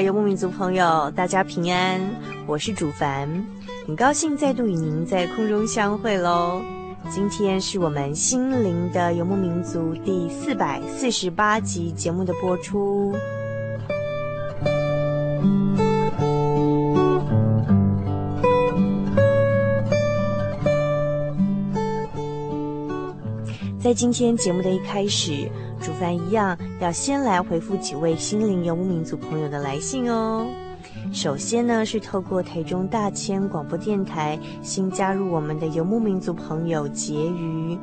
游牧民族朋友，大家平安，我是主凡，很高兴再度与您在空中相会喽。今天是我们心灵的游牧民族第四百四十八集节目的播出。在今天节目的一开始。主凡一样，要先来回复几位心灵游牧民族朋友的来信哦。首先呢，是透过台中大千广播电台新加入我们的游牧民族朋友婕妤。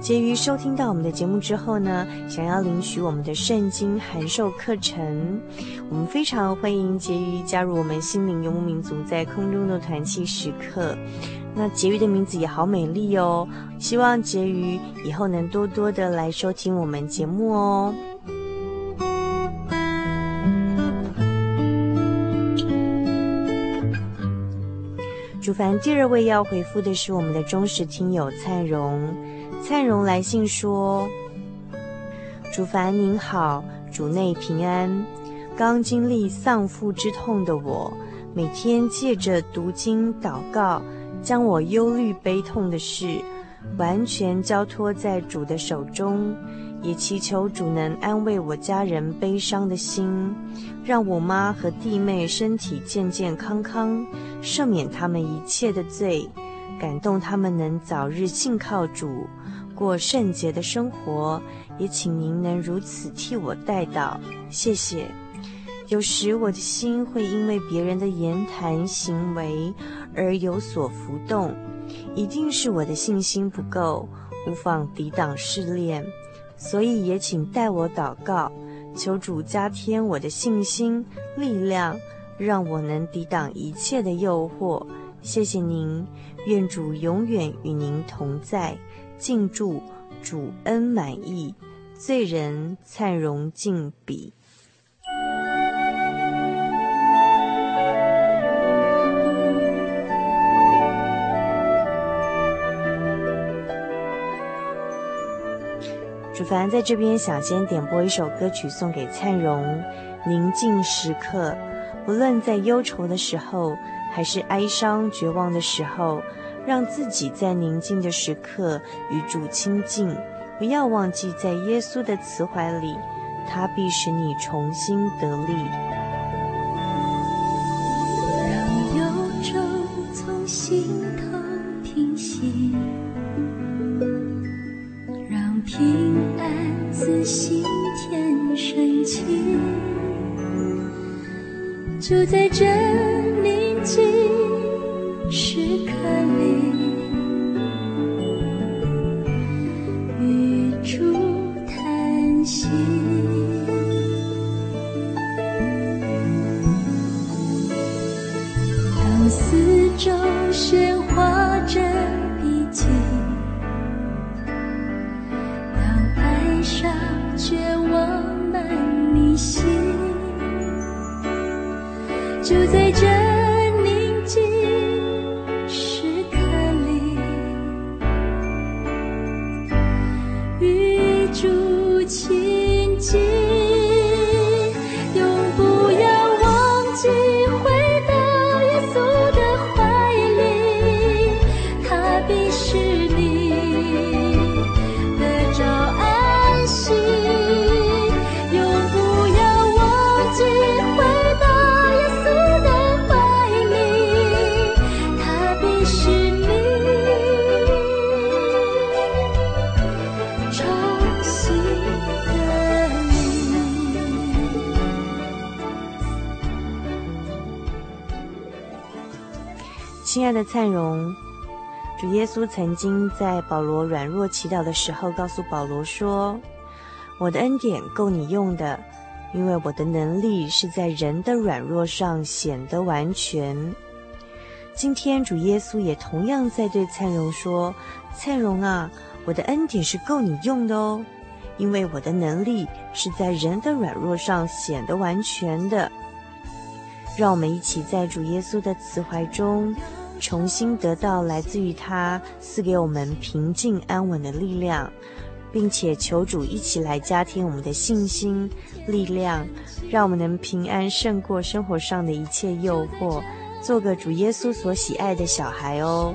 婕妤收听到我们的节目之后呢，想要领取我们的圣经函授课程，我们非常欢迎婕妤加入我们心灵游牧民族在空中的团契时刻。那婕妤的名字也好美丽哦，希望婕妤以后能多多的来收听我们节目哦。主凡第二位要回复的是我们的忠实听友灿荣，灿荣来信说：主凡您好，主内平安。刚经历丧父之痛的我，每天借着读经祷告。将我忧虑悲痛的事完全交托在主的手中，也祈求主能安慰我家人悲伤的心，让我妈和弟妹身体健健康康，赦免他们一切的罪，感动他们能早日信靠主，过圣洁的生活。也请您能如此替我代祷，谢谢。有时我的心会因为别人的言谈行为而有所浮动，一定是我的信心不够，无法抵挡试炼，所以也请代我祷告，求主加添我的信心力量，让我能抵挡一切的诱惑。谢谢您，愿主永远与您同在，敬祝主恩满意，罪人灿荣敬笔。凡在这边想先点播一首歌曲送给灿荣，《宁静时刻》。不论在忧愁的时候，还是哀伤绝望的时候，让自己在宁静的时刻与主亲近，不要忘记在耶稣的慈怀里，他必使你重新得力。亲爱的灿荣，主耶稣曾经在保罗软弱祈祷的时候，告诉保罗说：“我的恩典够你用的，因为我的能力是在人的软弱上显得完全。”今天主耶稣也同样在对灿荣说：“灿荣啊，我的恩典是够你用的哦，因为我的能力是在人的软弱上显得完全的。”让我们一起在主耶稣的慈怀中。重新得到来自于他赐给我们平静安稳的力量，并且求主一起来加添我们的信心力量，让我们能平安胜过生活上的一切诱惑，做个主耶稣所喜爱的小孩哦。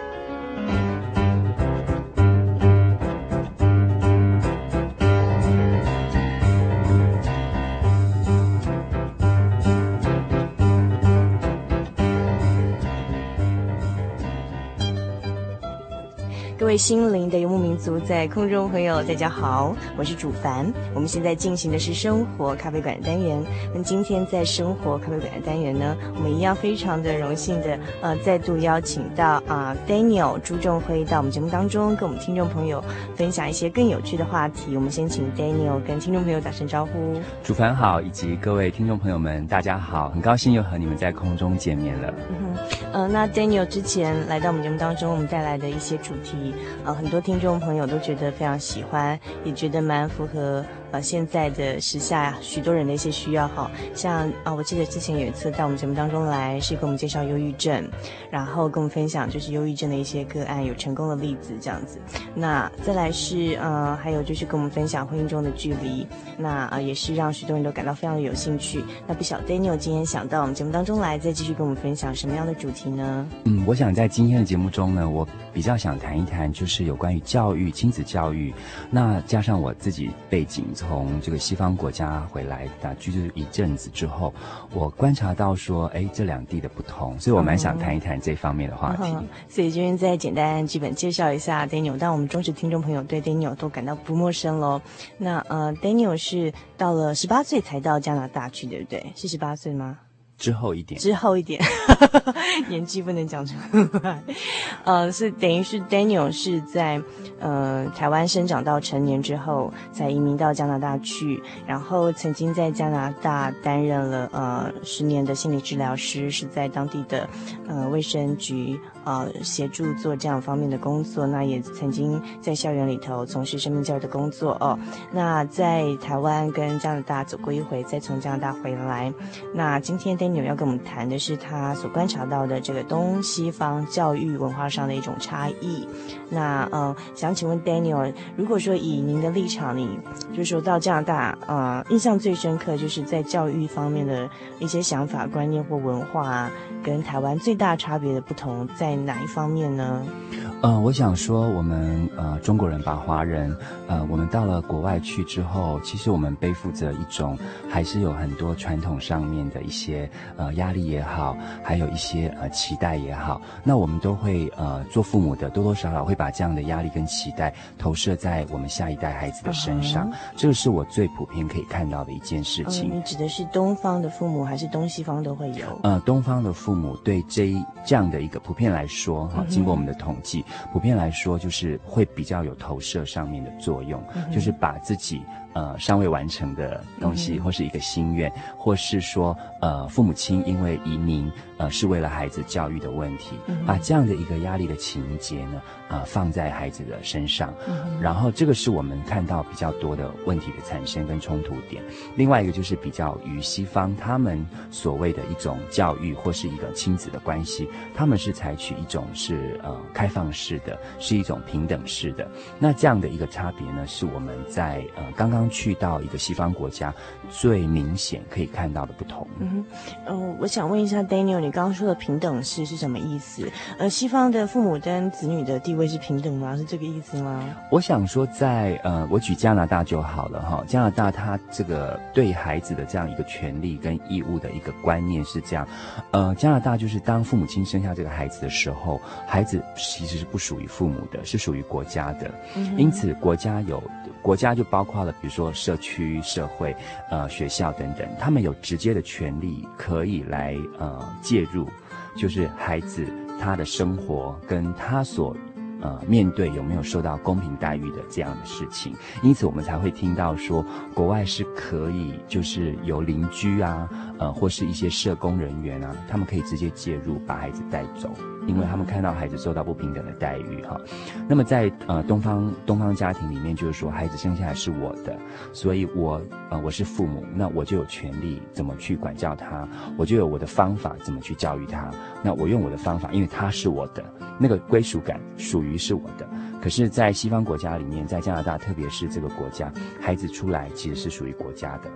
位心灵的游牧民族，在空中朋友，大家好，我是主凡。我们现在进行的是生活咖啡馆的单元。那今天在生活咖啡馆的单元呢，我们一样非常的荣幸的，呃，再度邀请到啊、Daniel 朱仲辉到我们节目当中，跟我们听众朋友分享一些更有趣的话题。我们先请 Daniel 跟听众朋友打声招呼。主凡好，以及各位听众朋友们，大家好，很高兴又和你们在空中见面了。嗯哼，呃，那 Daniel 之前来到我们节目当中，我们带来的一些主题。呃很多听众朋友都觉得非常喜欢，也觉得蛮符合呃现在的时下许多人的一些需要哈。像啊、我记得之前有一次到我们节目当中来，是给我们介绍忧郁症，然后跟我们分享就是忧郁症的一些个案有成功的例子这样子。那再来是呃还有就是跟我们分享婚姻中的距离，那啊、呃、也是让许多人都感到非常的有兴趣。那不晓得 Daniel 今天想到我们节目当中来，再继续跟我们分享什么样的主题呢？嗯，我想在今天的节目中呢，我比较想谈一谈，就是有关于教育、亲子教育。那加上我自己背景从这个西方国家回来打居住一阵子之后，我观察到说，哎，这两地的不同，所以我蛮想谈一谈这方面的话题。嗯、所以今天再简单基本介绍一下 Daniel，但我们忠实听众朋友对 Daniel 都感到不陌生喽。那呃，Daniel 是到了十八岁才到加拿大去，对不对？是十八岁吗？之后一点，之后一点，年纪不能讲出来。呃，是等于是 Daniel 是在呃台湾生长到成年之后，才移民到加拿大去，然后曾经在加拿大担任了呃十年的心理治疗师，是在当地的呃卫生局。呃，协助做这样方面的工作，那也曾经在校园里头从事生命教育的工作哦。那在台湾跟加拿大走过一回，再从加拿大回来。那今天 Daniel 要跟我们谈的是他所观察到的这个东西方教育文化上的一种差异。那呃，想请问 Daniel，如果说以您的立场，你就是说到加拿大，呃，印象最深刻就是在教育方面的一些想法、观念或文化，跟台湾最大差别的不同。在哪一方面呢？呃，我想说，我们呃中国人吧，华人，呃，我们到了国外去之后，其实我们背负着一种，还是有很多传统上面的一些呃压力也好，还有一些呃期待也好，那我们都会呃做父母的多多少少会把这样的压力跟期待投射在我们下一代孩子的身上，uh. 这个是我最普遍可以看到的一件事情。Uh, 你指的是东方的父母，还是东西方都会有？呃，东方的父母对这一这样的一个普遍来说，哈，经过我们的统计。普遍来说，就是会比较有投射上面的作用，嗯、就是把自己。呃，尚未完成的东西，或是一个心愿，嗯、或是说，呃，父母亲因为移民，呃，是为了孩子教育的问题，嗯、把这样的一个压力的情节呢，呃，放在孩子的身上，嗯、然后这个是我们看到比较多的问题的产生跟冲突点。另外一个就是比较于西方他们所谓的一种教育或是一个亲子的关系，他们是采取一种是呃开放式的，是一种平等式的。那这样的一个差别呢，是我们在呃刚刚。去到一个西方国家，最明显可以看到的不同。嗯，呃，我想问一下 Daniel，你刚刚说的平等式是什么意思？呃，西方的父母跟子女的地位是平等吗？是这个意思吗？我想说在，在呃，我举加拿大就好了哈。加拿大它这个对孩子的这样一个权利跟义务的一个观念是这样。呃，加拿大就是当父母亲生下这个孩子的时候，孩子其实是不属于父母的，是属于国家的。嗯，因此，国家有国家就包括了，比如说社区、社会、呃学校等等，他们有直接的权利可以来呃介入，就是孩子他的生活跟他所呃面对有没有受到公平待遇的这样的事情，因此我们才会听到说国外是可以就是由邻居啊，呃或是一些社工人员啊，他们可以直接介入把孩子带走。因为他们看到孩子受到不平等的待遇，哈，那么在呃东方东方家庭里面，就是说孩子生下来是我的，所以我呃我是父母，那我就有权利怎么去管教他，我就有我的方法怎么去教育他，那我用我的方法，因为他是我的，那个归属感属于是我的。可是，在西方国家里面，在加拿大，特别是这个国家，孩子出来其实是属于国家的，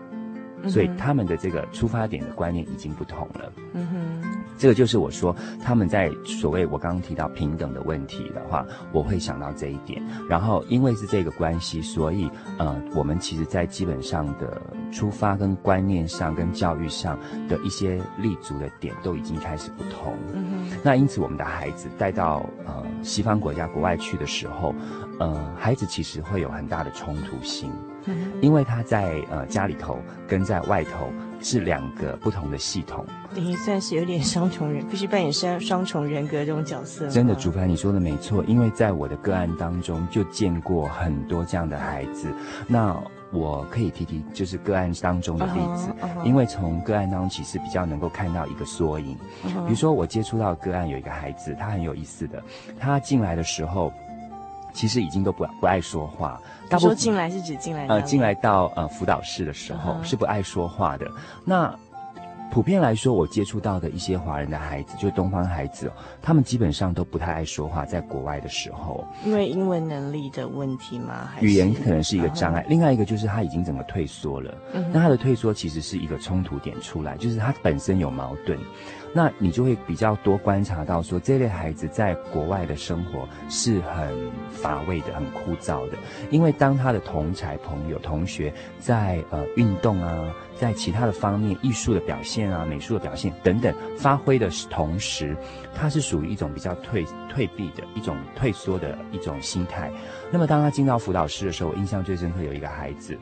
所以他们的这个出发点的观念已经不同了。嗯哼。这个就是我说他们在所谓我刚刚提到平等的问题的话，我会想到这一点。然后因为是这个关系，所以呃，我们其实在基本上的出发跟观念上跟教育上的一些立足的点都已经开始不同。嗯哼。那因此我们的孩子带到呃西方国家国外去的时候，呃，孩子其实会有很大的冲突性。嗯。因为他在呃家里头跟在外头。是两个不同的系统，等于算是有点双重人，必须扮演双双重人格这种角色。真的，主凡你说的没错，因为在我的个案当中就见过很多这样的孩子。那我可以提提，就是个案当中的例子，uh -huh, uh -huh. 因为从个案当中其实比较能够看到一个缩影。Uh -huh. 比如说，我接触到个案有一个孩子，他很有意思的，他进来的时候。其实已经都不不爱说话。大部分进来是指进来呃进来到呃辅导室的时候、uh -huh. 是不爱说话的。那普遍来说，我接触到的一些华人的孩子，就是东方孩子，他们基本上都不太爱说话，在国外的时候，因为英文能力的问题吗？还是语言可能是一个障碍。Uh -huh. 另外一个就是他已经整个退缩了。Uh -huh. 那他的退缩其实是一个冲突点出来，就是他本身有矛盾。那你就会比较多观察到说，这类孩子在国外的生活是很乏味的、很枯燥的，因为当他的同才朋友、同学在呃运动啊，在其他的方面、艺术的表现啊、美术的表现等等发挥的同时，他是属于一种比较退退避的一种退缩的一种心态。那么当他进到辅导室的时候，我印象最深刻有一个孩子。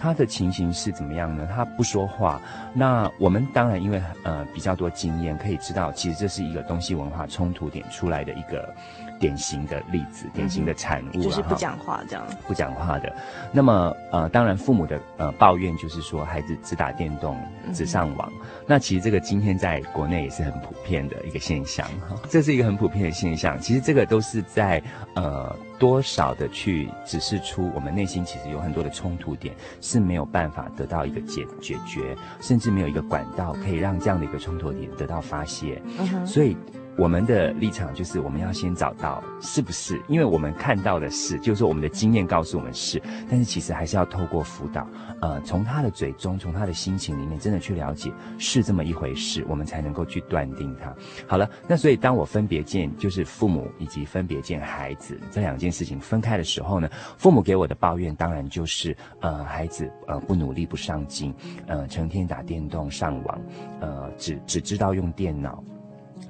他的情形是怎么样呢？他不说话。那我们当然因为呃比较多经验，可以知道其实这是一个东西文化冲突点出来的一个典型的例子，典型的产物，就是不讲话这样。不讲话的。那么呃，当然父母的呃抱怨就是说孩子只打电动，只上网，嗯。那其实这个今天在国内也是很普遍的一个现象哈，这是一个很普遍的现象。其实这个都是在呃。多少的去指示出我们内心其实有很多的冲突点是没有办法得到一个解解决，甚至没有一个管道可以让这样的一个冲突点得到发泄，嗯，所以。我们的立场就是，我们要先找到是不是，因为我们看到的是，就是我们的经验告诉我们是，但是其实还是要透过辅导，呃，从他的嘴中，从他的心情里面，真的去了解是这么一回事，我们才能够去断定他。好了，那所以当我分别见就是父母以及分别见孩子这两件事情分开的时候呢，父母给我的抱怨当然就是，呃，孩子呃不努力不上进，呃，成天打电动上网，呃，只只知道用电脑。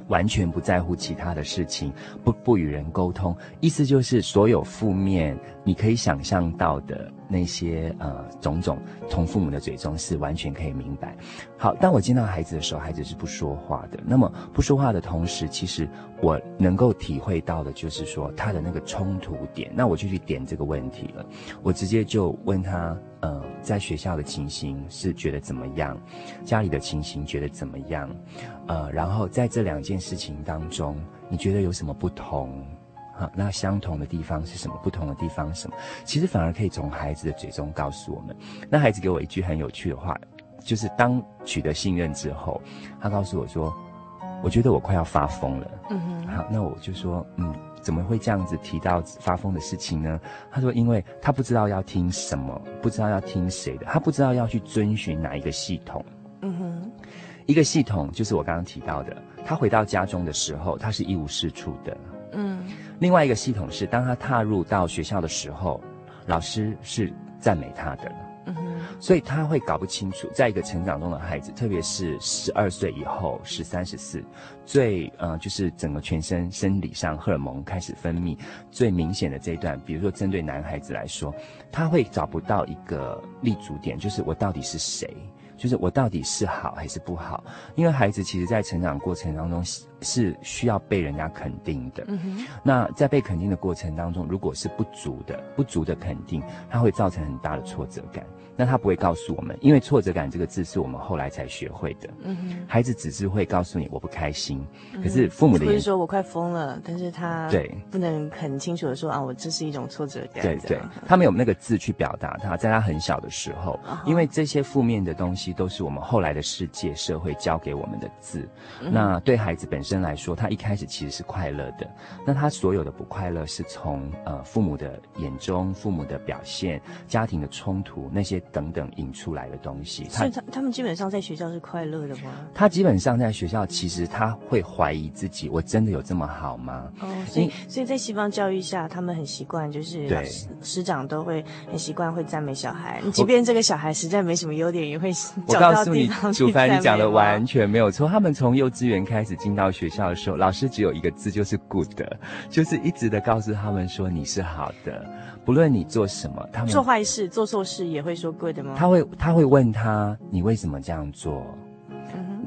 完全不在乎其他的事情，不不与人沟通，意思就是所有负面你可以想象到的那些呃种种，从父母的嘴中是完全可以明白。好，当我见到孩子的时候，孩子是不说话的。那么不说话的同时，其实我能够体会到的就是说他的那个冲突点。那我就去点这个问题了，我直接就问他，呃，在学校的情形是觉得怎么样？家里的情形觉得怎么样？呃，然后在这两件事情当中，你觉得有什么不同？好，那相同的地方是什么？不同的地方是什么？其实反而可以从孩子的嘴中告诉我们。那孩子给我一句很有趣的话，就是当取得信任之后，他告诉我说：“我觉得我快要发疯了。”嗯哼。好，那我就说：“嗯，怎么会这样子提到发疯的事情呢？”他说：“因为他不知道要听什么，不知道要听谁的，他不知道要去遵循哪一个系统。”嗯哼。一个系统就是我刚刚提到的，他回到家中的时候，他是一无是处的。嗯。另外一个系统是，当他踏入到学校的时候，老师是赞美他的，嗯哼，所以他会搞不清楚，在一个成长中的孩子，特别是十二岁以后，十三、十四，最呃，就是整个全身生理上荷尔蒙开始分泌最明显的这一段，比如说针对男孩子来说，他会找不到一个立足点，就是我到底是谁。就是我到底是好还是不好？因为孩子其实，在成长过程当中是需要被人家肯定的。嗯。那在被肯定的过程当中，如果是不足的、不足的肯定，它会造成很大的挫折感。那他不会告诉我们，因为挫折感这个字是我们后来才学会的。嗯哼，孩子只是会告诉你我不开心，嗯、可是父母的不是说我快疯了，但是他对不能很清楚的说啊，我这是一种挫折感。对对，他没有那个字去表达他，在他很小的时候，哦、因为这些负面的东西都是我们后来的世界社会教给我们的字。嗯、那对孩子本身来说，他一开始其实是快乐的，那他所有的不快乐是从呃父母的眼中、父母的表现、家庭的冲突那些。等等引出来的东西，所以他他们基本上在学校是快乐的吗？他基本上在学校，其实他会怀疑自己，我真的有这么好吗？哦，所以所以在西方教育下，他们很习惯，就是对师长都会很习惯会赞美小孩，即便这个小孩实在没什么优点，也会 找到地方去赞美。我告诉你，主凡，你讲的完全没有错。他们从幼稚园开始进到学校的时候，老师只有一个字，就是 good，就是一直的告诉他们说你是好的。不论你做什么，他们做坏事、做错事也会说他会，他会问他，你为什么这样做？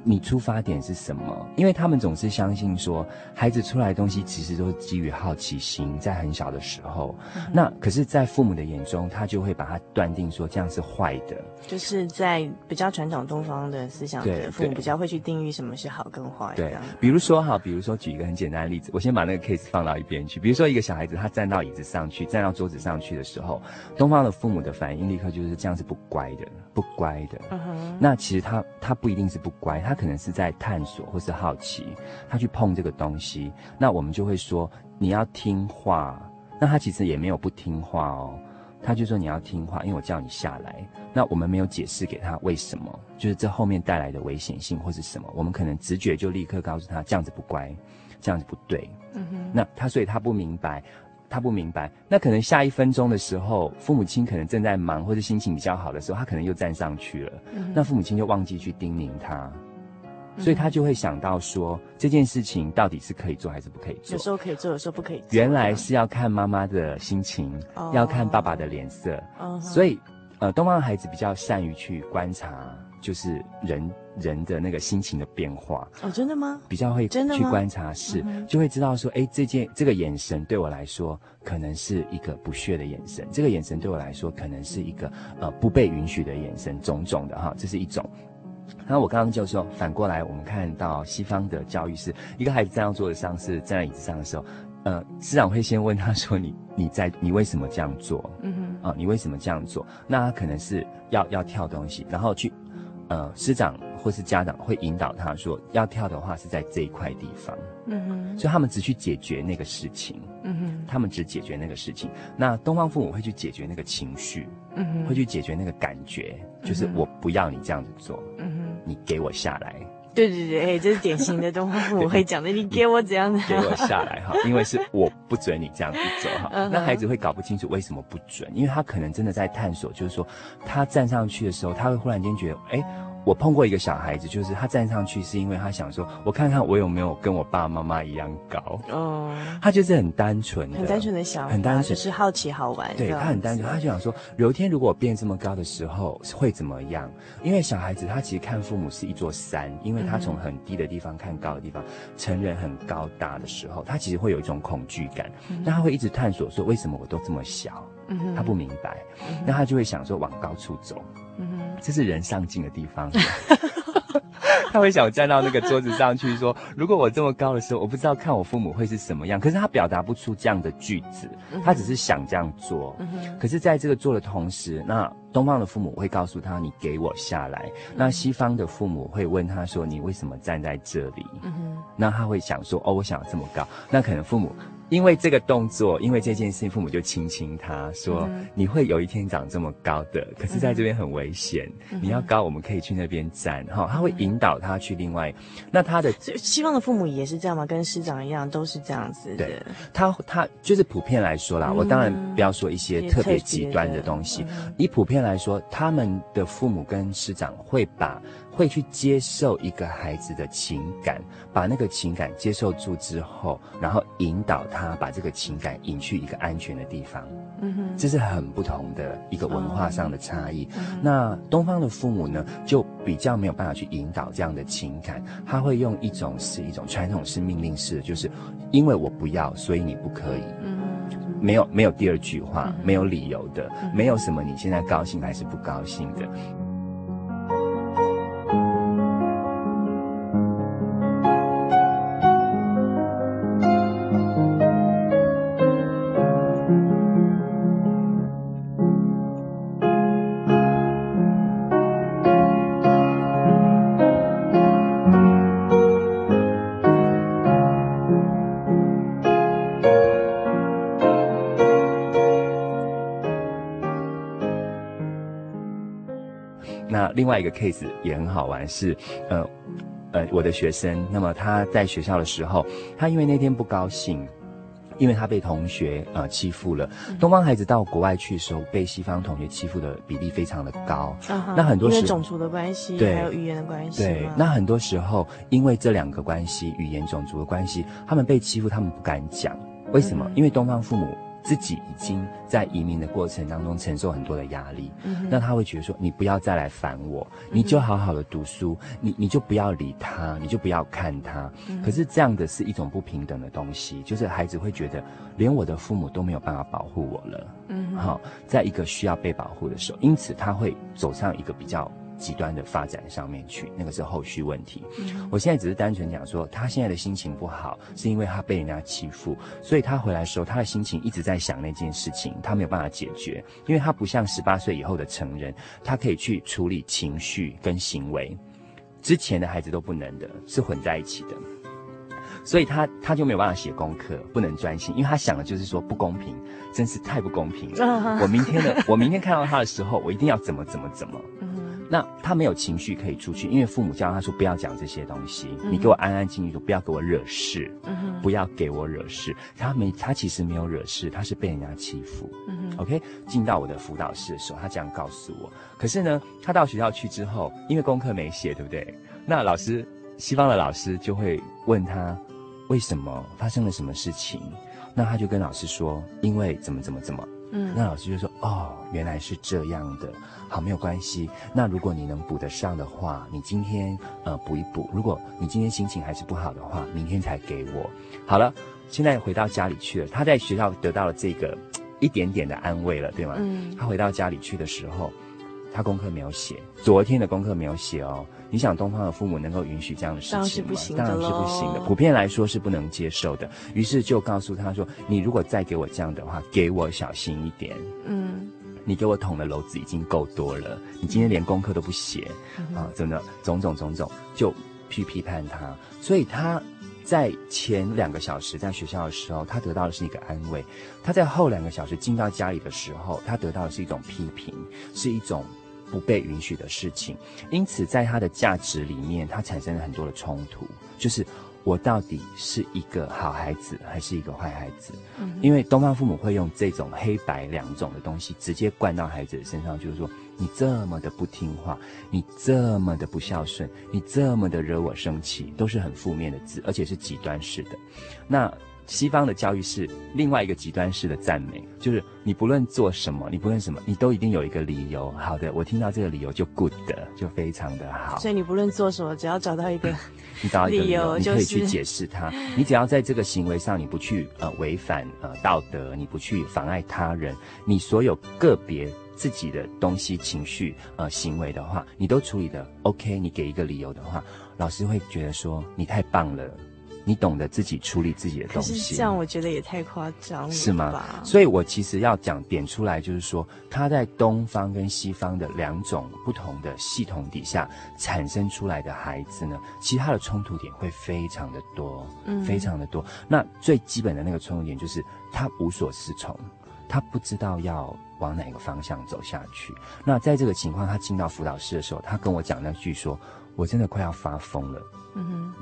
你出发点是什么？因为他们总是相信说，孩子出来的东西其实都是基于好奇心，在很小的时候。嗯、那可是，在父母的眼中，他就会把它断定说这样是坏的。就是在比较传统东方的思想的父母比较会去定义什么是好跟坏。对，比如说哈，比如说举一个很简单的例子，我先把那个 case 放到一边去。比如说一个小孩子他站到椅子上去，站到桌子上去的时候，东方的父母的反应立刻就是这样是不乖的，不乖的。嗯哼。那其实他他不一定是不乖，他可能是在探索或是好奇，他去碰这个东西。那我们就会说你要听话。那他其实也没有不听话哦，他就说你要听话，因为我叫你下来。那我们没有解释给他为什么，就是这后面带来的危险性或是什么，我们可能直觉就立刻告诉他这样子不乖，这样子不对。嗯哼。那他所以他不明白，他不明白。那可能下一分钟的时候，父母亲可能正在忙或者心情比较好的时候，他可能又站上去了。嗯。那父母亲就忘记去叮咛他。所以他就会想到说，这件事情到底是可以做还是不可以做？有时候可以做，有时候不可以做。原来是要看妈妈的心情，哦、要看爸爸的脸色。哦、所以，呃，东方的孩子比较善于去观察，就是人人的那个心情的变化。哦，真的吗？比较会真的去观察，是就会知道说，哎，这件这个眼神对我来说可能是一个不屑的眼神，这个眼神对我来说可能是一个呃不被允许的眼神，种种的哈，这是一种。那我刚刚就说，反过来，我们看到西方的教育是一个孩子站到桌子上，是站在椅子上的时候，呃，师长会先问他说：“ 你你在你为什么这样做？”嗯哼，啊，你为什么这样做？那他可能是要要跳东西，然后去，呃，师长或是家长会引导他说，要跳的话是在这一块地方。嗯哼，所以他们只去解决那个事情。嗯哼，他们只解决那个事情。那东方父母会去解决那个情绪。嗯哼，会去解决那个感觉，就是我不要你这样子做。嗯哼。你给我下来！对对对，哎，这是典型的东方父母 会讲的。你给我怎样的？给我下来哈，因为是我不准你这样子走哈。那孩子会搞不清楚为什么不准，因为他可能真的在探索，就是说他站上去的时候，他会忽然间觉得，哎。我碰过一个小孩子，就是他站上去是因为他想说，我看看我有没有跟我爸爸妈妈一样高。哦，他就是很单纯的，很单纯的小孩，很单纯，就是好奇好玩。对，他很单纯，他就想说，有一天如果我变这么高的时候会怎么样？因为小孩子他其实看父母是一座山，因为他从很低的地方看高的地方，成人很高大的时候，他其实会有一种恐惧感。那他会一直探索说，为什么我都这么小？他不明白，那他就会想说往高处走。这是人上进的地方，他会想站到那个桌子上去说：“如果我这么高的时候，我不知道看我父母会是什么样。”可是他表达不出这样的句子，他只是想这样做。可是在这个做的同时，那东方的父母会告诉他：“你给我下来。”那西方的父母会问他说：“你为什么站在这里？”那他会想说：“哦，我想要这么高。”那可能父母。因为这个动作，因为这件事情，父母就亲亲他说：“嗯、你会有一天长这么高的，可是在这边很危险。嗯、你要高，我们可以去那边站。哈、嗯，他会引导他去另外。那他的西方的父母也是这样吗？跟师长一样，都是这样子的。对，他他就是普遍来说啦。嗯、我当然不要说一些特别极端的东西。嗯、以普遍来说，他们的父母跟师长会把。会去接受一个孩子的情感，把那个情感接受住之后，然后引导他把这个情感引去一个安全的地方。嗯哼，这是很不同的一个文化上的差异。嗯、那东方的父母呢，就比较没有办法去引导这样的情感，他会用一种是一种传统式命令式的，就是因为我不要，所以你不可以。嗯，没有没有第二句话，没有理由的，没有什么你现在高兴还是不高兴的。一个 case 也很好玩，是，呃，呃，我的学生，那么他在学校的时候，他因为那天不高兴，因为他被同学呃欺负了。嗯、东方孩子到国外去的时候，被西方同学欺负的比例非常的高。嗯、那很多时候因为种族的关系，对，还有语言的关系。对，那很多时候因为这两个关系，语言、种族的关系，他们被欺负，他们不敢讲。为什么？嗯、因为东方父母。自己已经在移民的过程当中承受很多的压力，嗯、那他会觉得说：“你不要再来烦我，你就好好的读书，你你就不要理他，你就不要看他。嗯”可是这样的是一种不平等的东西，就是孩子会觉得连我的父母都没有办法保护我了。嗯，好，在一个需要被保护的时候，因此他会走上一个比较。极端的发展上面去，那个是后续问题。嗯、我现在只是单纯讲说，他现在的心情不好，是因为他被人家欺负，所以他回来的时候，他的心情一直在想那件事情，他没有办法解决，因为他不像十八岁以后的成人，他可以去处理情绪跟行为，之前的孩子都不能的，是混在一起的，所以他他就没有办法写功课，不能专心，因为他想的就是说不公平，真是太不公平了。我明天的我明天看到他的时候，我一定要怎么怎么怎么。那他没有情绪可以出去，因为父母教他说不要讲这些东西，嗯、你给我安安静静的，不要给我惹事，嗯、不要给我惹事。他没，他其实没有惹事，他是被人家欺负。嗯、OK，进到我的辅导室的时候，他这样告诉我。可是呢，他到学校去之后，因为功课没写，对不对？那老师，西方的老师就会问他为什么发生了什么事情，那他就跟老师说，因为怎么怎么怎么。嗯，那老师就说：“哦，原来是这样的，好，没有关系。那如果你能补得上的话，你今天呃补一补；如果你今天心情还是不好的话，明天才给我。好了，现在回到家里去了。他在学校得到了这个一点点的安慰了，对吗？嗯。他回到家里去的时候，他功课没有写，昨天的功课没有写哦。”你想东方的父母能够允许这样的事情吗？当然是不行的，当然是不行的，普遍来说是不能接受的。于是就告诉他说：“你如果再给我这样的话，给我小心一点。嗯，你给我捅的篓子已经够多了，你今天连功课都不写，嗯、啊，真的种种种种，就去批判他。所以他在前两个小时在学校的时候，他得到的是一个安慰；他在后两个小时进到家里的时候，他得到的是一种批评，是一种。”不被允许的事情，因此在他的价值里面，他产生了很多的冲突。就是我到底是一个好孩子，还是一个坏孩子？嗯，因为东方父母会用这种黑白两种的东西直接灌到孩子的身上，就是说你这么的不听话，你这么的不孝顺，你这么的惹我生气，都是很负面的字，而且是极端式的。那。西方的教育是另外一个极端式的赞美，就是你不论做什么，你不论什么，你都一定有一个理由。好的，我听到这个理由就 good 的，就非常的好。所以你不论做什么，只要找到一个，你找到一个理由，你可以去解释它。你只要在这个行为上，你不去呃违反呃道德，你不去妨碍他人，你所有个别自己的东西、情绪呃行为的话，你都处理的 OK。你给一个理由的话，老师会觉得说你太棒了。你懂得自己处理自己的东西，这样我觉得也太夸张了，是吗？所以我其实要讲点出来，就是说他在东方跟西方的两种不同的系统底下产生出来的孩子呢，其实他的冲突点会非常的多，嗯，非常的多。那最基本的那个冲突点就是他无所适从，他不知道要往哪个方向走下去。那在这个情况，他进到辅导室的时候，他跟我讲那句说：“我真的快要发疯了。”嗯哼。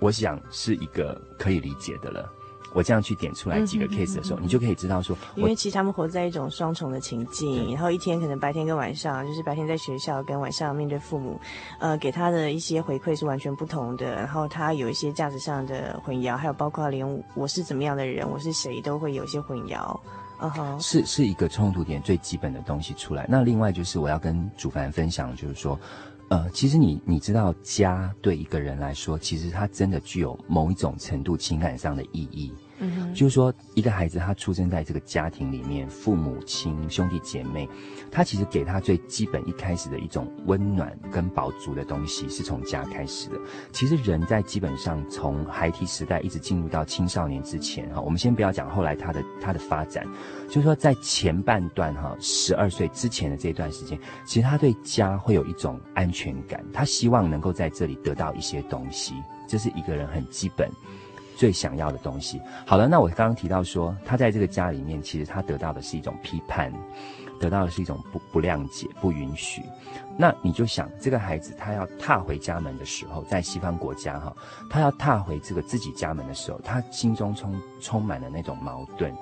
我想是一个可以理解的了。我这样去点出来几个 case 的时候，你就可以知道说，因为其实他们活在一种双重的情境，然后一天可能白天跟晚上，就是白天在学校跟晚上面对父母，呃，给他的一些回馈是完全不同的。然后他有一些价值上的混淆，还有包括连我是怎么样的人，我是谁，都会有一些混淆。嗯哼，是是一个冲突点最基本的东西出来。那另外就是我要跟主凡分享，就是说。呃，其实你你知道，家对一个人来说，其实它真的具有某一种程度情感上的意义。嗯，就是说，一个孩子他出生在这个家庭里面，父母亲、兄弟姐妹，他其实给他最基本一开始的一种温暖跟饱足的东西，是从家开始的。其实人在基本上从孩提时代一直进入到青少年之前，哈，我们先不要讲后来他的他的发展，就是说在前半段哈，十二岁之前的这段时间，其实他对家会有一种安全感，他希望能够在这里得到一些东西，这是一个人很基本。最想要的东西。好了，那我刚刚提到说，他在这个家里面，其实他得到的是一种批判，得到的是一种不不谅解、不允许。那你就想，这个孩子他要踏回家门的时候，在西方国家哈，他要踏回这个自己家门的时候，他心中充充满了那种矛盾，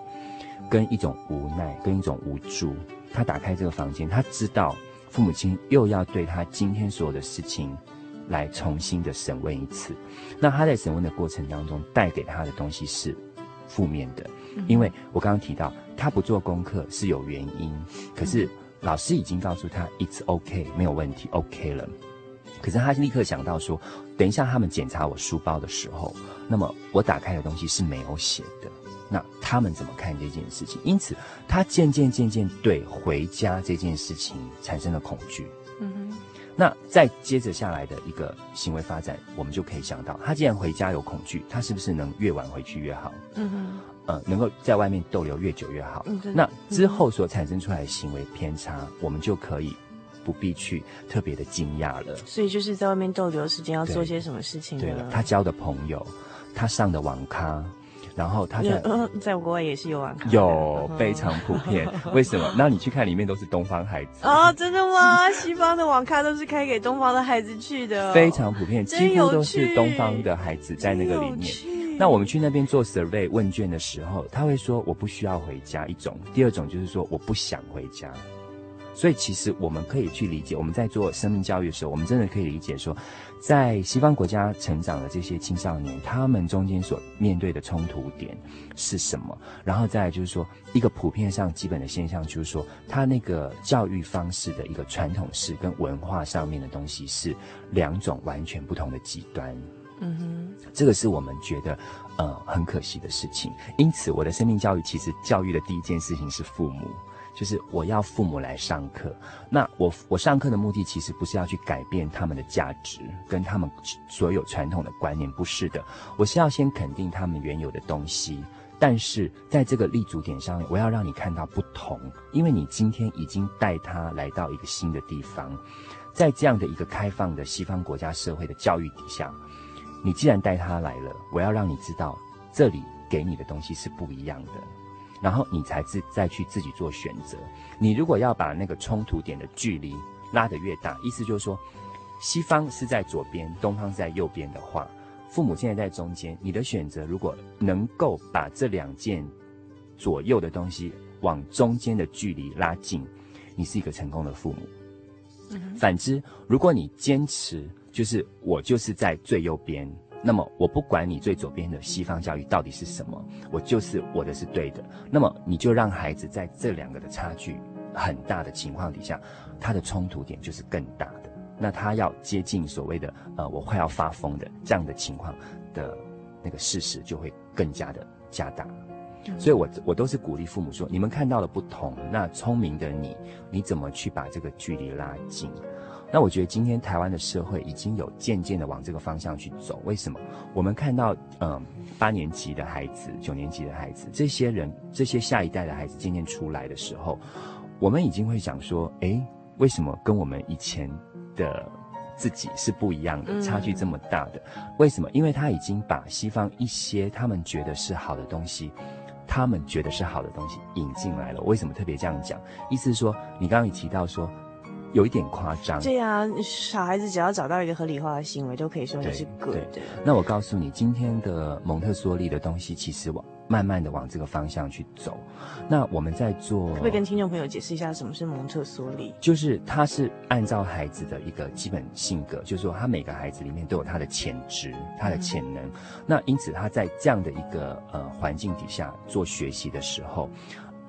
跟一种无奈，跟一种无助。他打开这个房间，他知道父母亲又要对他今天所有的事情。来重新的审问一次，那他在审问的过程当中带给他的东西是负面的，因为我刚刚提到他不做功课是有原因，可是老师已经告诉他 it's OK 没有问题 OK 了，可是他立刻想到说，等一下他们检查我书包的时候，那么我打开的东西是没有写的，那他们怎么看这件事情？因此他渐渐渐渐对回家这件事情产生了恐惧。嗯哼。那再接着下来的一个行为发展，我们就可以想到，他既然回家有恐惧，他是不是能越晚回去越好？嗯哼，呃，能够在外面逗留越久越好。嗯，那之后所产生出来的行为偏差，嗯、我们就可以不必去特别的惊讶了。所以就是在外面逗留的时间要做些什么事情呢？对了，他交的朋友，他上的网咖。然后他在在国外也是有网咖，有非常普遍。为什么？那你去看里面都是东方孩子哦，真的吗？西方的网咖都是开给东方的孩子去的，非常普遍，几乎都是东方的孩子在那个里面。那我们去那边做 survey 问卷的时候，他会说我不需要回家，一种，第二种就是说我不想回家。所以其实我们可以去理解，我们在做生命教育的时候，我们真的可以理解说，在西方国家成长的这些青少年，他们中间所面对的冲突点是什么？然后再来就是说，一个普遍上基本的现象就是说，他那个教育方式的一个传统式跟文化上面的东西是两种完全不同的极端。嗯哼，这个是我们觉得呃很可惜的事情。因此，我的生命教育其实教育的第一件事情是父母。就是我要父母来上课，那我我上课的目的其实不是要去改变他们的价值跟他们所有传统的观念，不是的，我是要先肯定他们原有的东西，但是在这个立足点上，我要让你看到不同，因为你今天已经带他来到一个新的地方，在这样的一个开放的西方国家社会的教育底下，你既然带他来了，我要让你知道这里给你的东西是不一样的。然后你才自再去自己做选择。你如果要把那个冲突点的距离拉得越大，意思就是说，西方是在左边，东方是在右边的话，父母现在在中间。你的选择如果能够把这两件左右的东西往中间的距离拉近，你是一个成功的父母。反之，如果你坚持就是我就是在最右边。那么我不管你最左边的西方教育到底是什么，我就是我的是对的。那么你就让孩子在这两个的差距很大的情况底下，他的冲突点就是更大的。那他要接近所谓的呃我快要发疯的这样的情况的那个事实就会更加的加大。所以我我都是鼓励父母说，你们看到了不同，那聪明的你，你怎么去把这个距离拉近？那我觉得今天台湾的社会已经有渐渐的往这个方向去走。为什么？我们看到，嗯，八年级的孩子、九年级的孩子，这些人、这些下一代的孩子渐渐出来的时候，我们已经会想说，诶，为什么跟我们以前的自己是不一样的，差距这么大的？为什么？因为他已经把西方一些他们觉得是好的东西，他们觉得是好的东西引进来了。为什么特别这样讲？意思是说，你刚刚也提到说。有一点夸张。对啊，小孩子只要找到一个合理化的行为，都可以说你是 good 的。那我告诉你，今天的蒙特梭利的东西，其实往慢慢的往这个方向去走。那我们在做，会跟听众朋友解释一下什么是蒙特梭利？就是他是按照孩子的一个基本性格，就是说他每个孩子里面都有他的潜质、他的潜能。嗯、那因此他在这样的一个呃环境底下做学习的时候。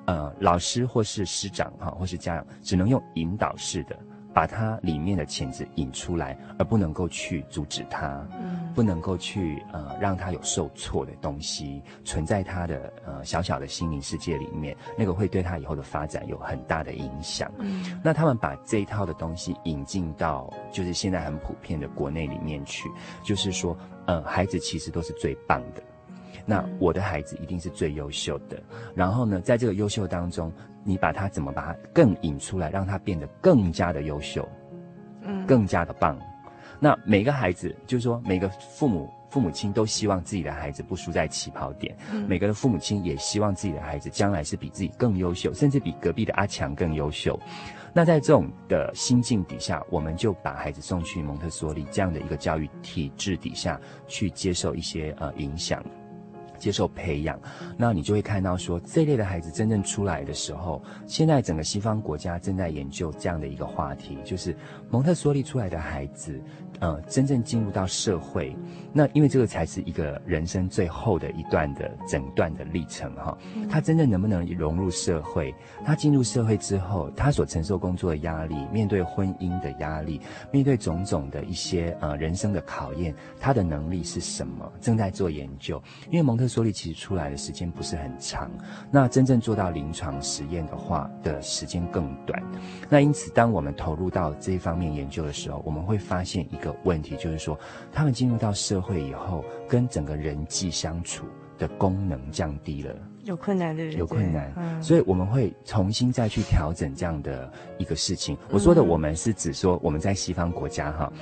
呃，老师或是师长哈，或是家长，只能用引导式的，把他里面的潜质引出来，而不能够去阻止他，嗯，不能够去呃让他有受挫的东西存在他的呃小小的心灵世界里面，那个会对他以后的发展有很大的影响。嗯，那他们把这一套的东西引进到就是现在很普遍的国内里面去，就是说，呃，孩子其实都是最棒的。那我的孩子一定是最优秀的，然后呢，在这个优秀当中，你把他怎么把他更引出来，让他变得更加的优秀，嗯，更加的棒。那每个孩子，就是说每个父母父母亲都希望自己的孩子不输在起跑点，嗯，每个的父母亲也希望自己的孩子将来是比自己更优秀，甚至比隔壁的阿强更优秀。那在这种的心境底下，我们就把孩子送去蒙特梭利这样的一个教育体制底下去接受一些呃影响。接受培养，那你就会看到说，这类的孩子真正出来的时候，现在整个西方国家正在研究这样的一个话题，就是蒙特梭利出来的孩子，呃，真正进入到社会，那因为这个才是一个人生最后的一段的整段的历程哈。他真正能不能融入社会？他进入社会之后，他所承受工作的压力，面对婚姻的压力，面对种种的一些呃人生的考验，他的能力是什么？正在做研究，因为蒙特。梭利其实出来的时间不是很长，那真正做到临床实验的话的时间更短。那因此，当我们投入到这一方面研究的时候，我们会发现一个问题，就是说，他们进入到社会以后，跟整个人际相处的功能降低了，有困难的人，有困难。嗯，所以我们会重新再去调整这样的一个事情。我说的我们是指说我们在西方国家哈。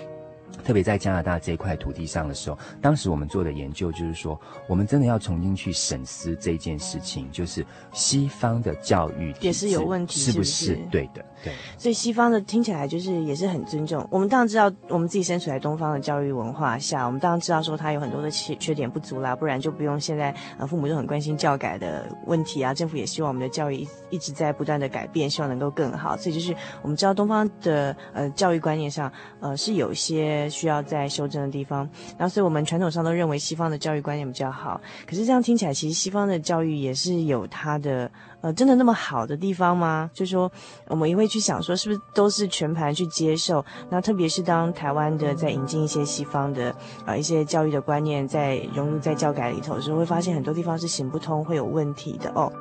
特别在加拿大这块土地上的时候，当时我们做的研究就是说，我们真的要重新去审视这件事情，就是西方的教育也是有问题，是不是？是不是？对的，对。所以西方的听起来就是也是很尊重。我们当然知道，我们自己身处在东方的教育文化下，我们当然知道说它有很多的缺缺点不足啦，不然就不用现在呃父母都很关心教改的问题啊，政府也希望我们的教育一一直在不断的改变，希望能够更好。所以就是我们知道东方的呃教育观念上呃是有一些。需要在修正的地方，然后所以我们传统上都认为西方的教育观念比较好。可是这样听起来，其实西方的教育也是有它的呃，真的那么好的地方吗？就说，我们也会去想说，是不是都是全盘去接受？那特别是当台湾的在引进一些西方的呃一些教育的观念，在融入在教改里头的时候，会发现很多地方是行不通，会有问题的哦。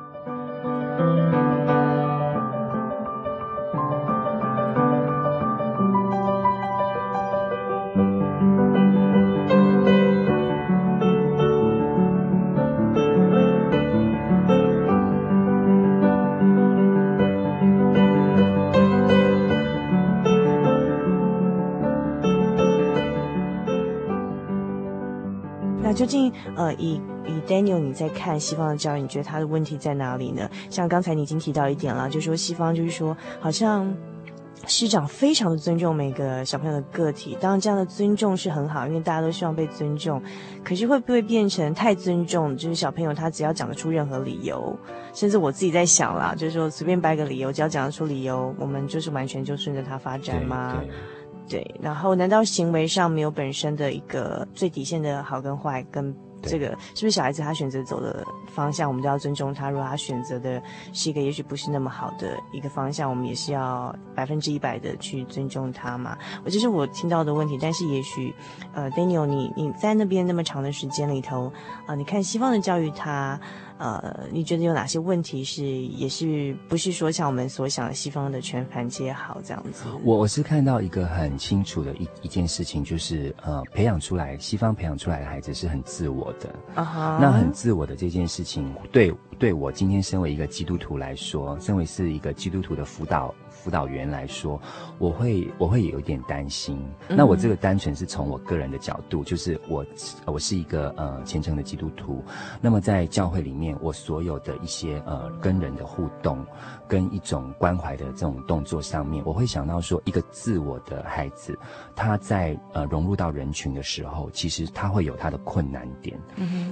呃，以以 Daniel 你在看西方的教育，你觉得他的问题在哪里呢？像刚才你已经提到一点了，就是说西方就是说，好像师长非常的尊重每个小朋友的个体，当然这样的尊重是很好，因为大家都希望被尊重。可是会不会变成太尊重？就是小朋友他只要讲得出任何理由，甚至我自己在想啦，就是说随便掰个理由，只要讲得出理由，我们就是完全就顺着他发展吗？对，然后难道行为上没有本身的一个最底线的好跟坏，跟这个是不是小孩子他选择走的方向，我们都要尊重他。如果他选择的是一个也许不是那么好的一个方向，我们也是要百分之一百的去尊重他嘛。我这是我听到的问题，但是也许，呃，Daniel，你你在那边那么长的时间里头，啊、你看西方的教育他。呃，你觉得有哪些问题是也是不是说像我们所想的西方的全盘皆好这样子？我我是看到一个很清楚的一一件事情，就是呃，培养出来西方培养出来的孩子是很自我的。那很自我的这件事情，对对我今天身为一个基督徒来说，身为是一个基督徒的辅导。辅导员来说，我会我会有一点担心。那我这个单纯是从我个人的角度，就是我我是一个呃虔诚的基督徒。那么在教会里面，我所有的一些呃跟人的互动，跟一种关怀的这种动作上面，我会想到说，一个自我的孩子，他在呃融入到人群的时候，其实他会有他的困难点。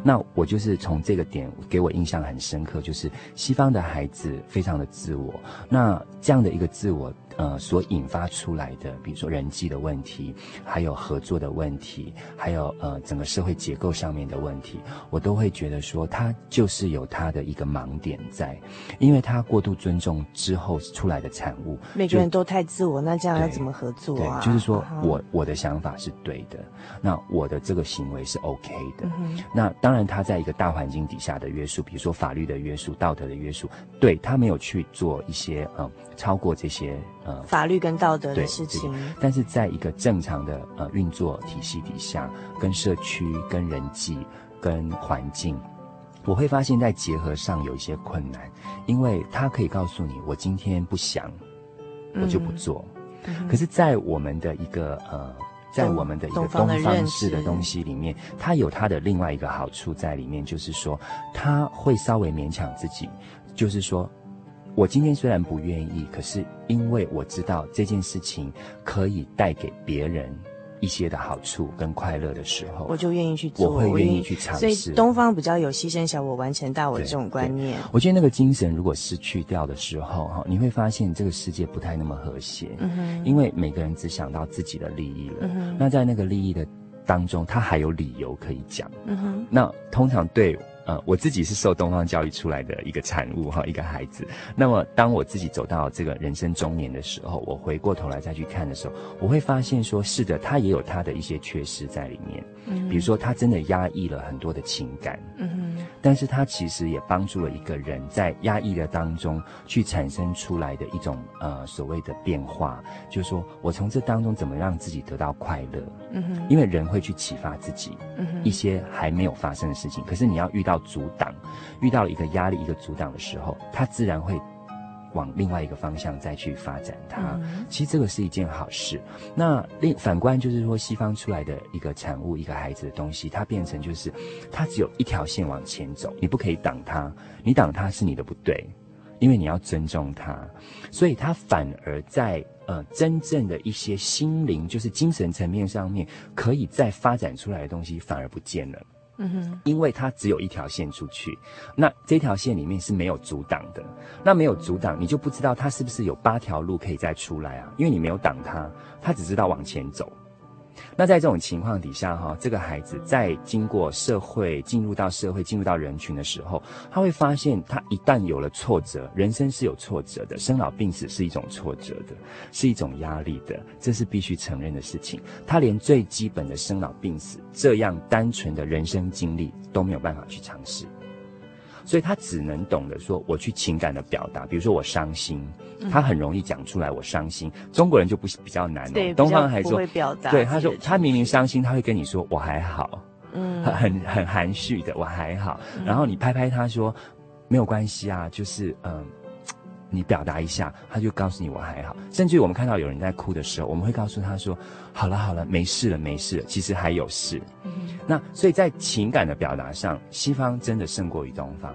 那我就是从这个点给我印象很深刻，就是西方的孩子非常的自我。那这样的一个自自我呃所引发出来的，比如说人际的问题，还有合作的问题，还有呃整个社会结构上面的问题，我都会觉得说他就是有他的一个盲点在，因为他过度尊重之后出来的产物。每个人都太自我，那这样要怎么合作啊？对，就是说我我的想法是对的，那我的这个行为是 OK 的。嗯、那当然他在一个大环境底下的约束，比如说法律的约束、道德的约束，对他没有去做一些嗯、呃、超过这些。些呃法律跟道德的事情，但是在一个正常的呃运作体系底下，跟社区、跟人际、跟环境，我会发现，在结合上有一些困难，因为他可以告诉你，我今天不想，我就不做。嗯、可是，在我们的一个呃，在我们的一个东方式的东西里面，它有它的另外一个好处在里面，就是说，他会稍微勉强自己，就是说。我今天虽然不愿意，可是因为我知道这件事情可以带给别人一些的好处跟快乐的时候，我就愿意去做，我会愿意去尝试。所以东方比较有牺牲小我完成大我这种观念。我觉得那个精神如果失去掉的时候，哈，你会发现这个世界不太那么和谐。嗯哼，因为每个人只想到自己的利益了。嗯哼，那在那个利益的当中，他还有理由可以讲。嗯哼，那通常对。呃，我自己是受东方教育出来的一个产物哈，一个孩子。那么，当我自己走到这个人生中年的时候，我回过头来再去看的时候，我会发现说，是的，他也有他的一些缺失在里面。嗯，比如说，他真的压抑了很多的情感。嗯哼，但是他其实也帮助了一个人在压抑的当中去产生出来的一种呃所谓的变化，就是说我从这当中怎么让自己得到快乐。嗯哼，因为人会去启发自己。嗯哼，一些还没有发生的事情，可是你要遇到。阻挡，遇到了一个压力、一个阻挡的时候，他自然会往另外一个方向再去发展它。嗯、其实这个是一件好事。那另反观就是说，西方出来的一个产物，一个孩子的东西，它变成就是，它只有一条线往前走，你不可以挡它，你挡它是你的不对，因为你要尊重它，所以它反而在呃真正的一些心灵，就是精神层面上面可以再发展出来的东西，反而不见了。嗯哼，因为它只有一条线出去，那这条线里面是没有阻挡的，那没有阻挡，你就不知道它是不是有八条路可以再出来啊？因为你没有挡它，它只知道往前走。那在这种情况底下，哈，这个孩子在经过社会、进入到社会、进入到人群的时候，他会发现，他一旦有了挫折，人生是有挫折的，生老病死是一种挫折的，是一种压力的，这是必须承认的事情。他连最基本的生老病死这样单纯的人生经历都没有办法去尝试。所以他只能懂得说，我去情感的表达，比如说我伤心，他很容易讲出来我伤心。中国人就不比较难，对，东方还说，对，他说他明明伤心，他会跟你说我还好，嗯，很很含蓄的我还好。然后你拍拍他说没有关系啊，就是嗯。你表达一下，他就告诉你我还好。甚至于我们看到有人在哭的时候，我们会告诉他说：“好了好了，没事了没事了。”其实还有事。嗯、那所以在情感的表达上，西方真的胜过于东方。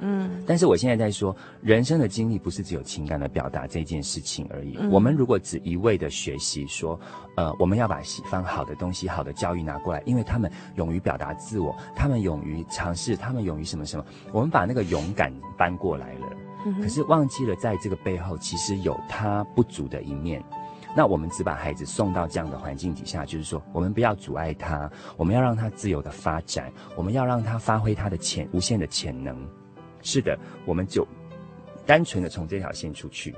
嗯。但是我现在在说，人生的经历不是只有情感的表达这件事情而已。嗯、我们如果只一味的学习说，呃，我们要把西方好的东西、好的教育拿过来，因为他们勇于表达自我，他们勇于尝试，他们勇于什么什么，我们把那个勇敢搬过来了。可是忘记了，在这个背后其实有他不足的一面。那我们只把孩子送到这样的环境底下，就是说，我们不要阻碍他，我们要让他自由的发展，我们要让他发挥他的潜无限的潜能。是的，我们就单纯的从这条线出去。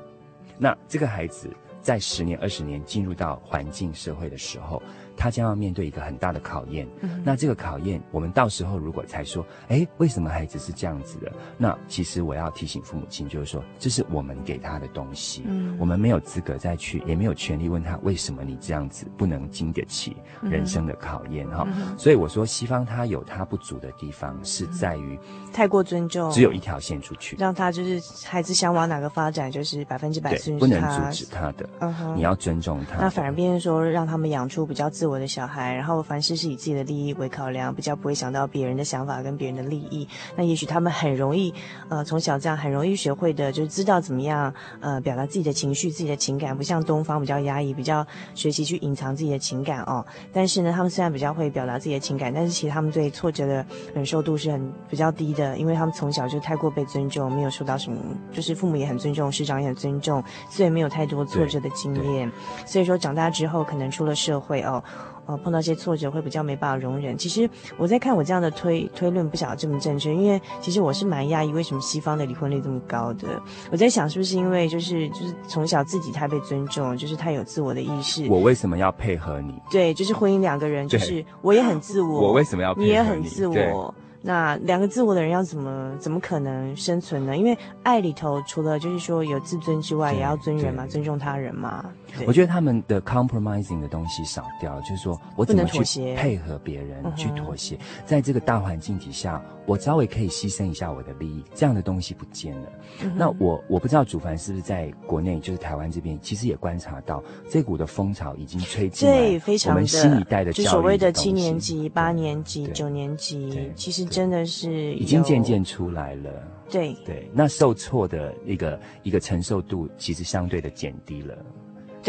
那这个孩子在十年、二十年进入到环境社会的时候。他将要面对一个很大的考验，嗯、那这个考验，我们到时候如果才说，哎，为什么孩子是这样子的？那其实我要提醒父母亲，就是说，这是我们给他的东西，嗯、我们没有资格再去，也没有权利问他为什么你这样子不能经得起人生的考验哈。所以我说，西方他有他不足的地方，是在于太过尊重，只有一条线出去，让他就是孩子想往哪个发展，就是百分之百顺不能阻止他的，嗯、哼你要尊重他。那反而变成说，让他们养出比较自。我的小孩，然后凡事是以自己的利益为考量，比较不会想到别人的想法跟别人的利益。那也许他们很容易，呃，从小这样很容易学会的，就是知道怎么样，呃，表达自己的情绪、自己的情感，不像东方比较压抑，比较学习去隐藏自己的情感哦。但是呢，他们虽然比较会表达自己的情感，但是其实他们对挫折的忍受度是很比较低的，因为他们从小就太过被尊重，没有受到什么，就是父母也很尊重，师长也很尊重，所以没有太多挫折的经验。所以说长大之后，可能出了社会哦。哦，碰到一些挫折会比较没办法容忍。其实我在看我这样的推推论，不晓得这么正确，因为其实我是蛮讶异为什么西方的离婚率这么高的。我在想是不是因为就是就是从小自己太被尊重，就是太有自我的意识。我为什么要配合你？对，就是婚姻两个人，就是我也很自我，我为什么要配合你？你也很自我。那两个自我的人要怎么怎么可能生存呢？因为爱里头除了就是说有自尊之外，也要尊人嘛，尊重他人嘛。我觉得他们的 compromising 的东西少掉了，就是说我怎么去配合别人去妥协，在这个大环境底下，我稍微可以牺牲一下我的利益，这样的东西不见了。那我我不知道祖凡是不是在国内，就是台湾这边，其实也观察到这股的风潮已经吹进来，我们新一代的教育就所谓的七年级、八年级、九年级，其实真的是已经渐渐出来了。对。对，那受挫的一个一个承受度，其实相对的减低了。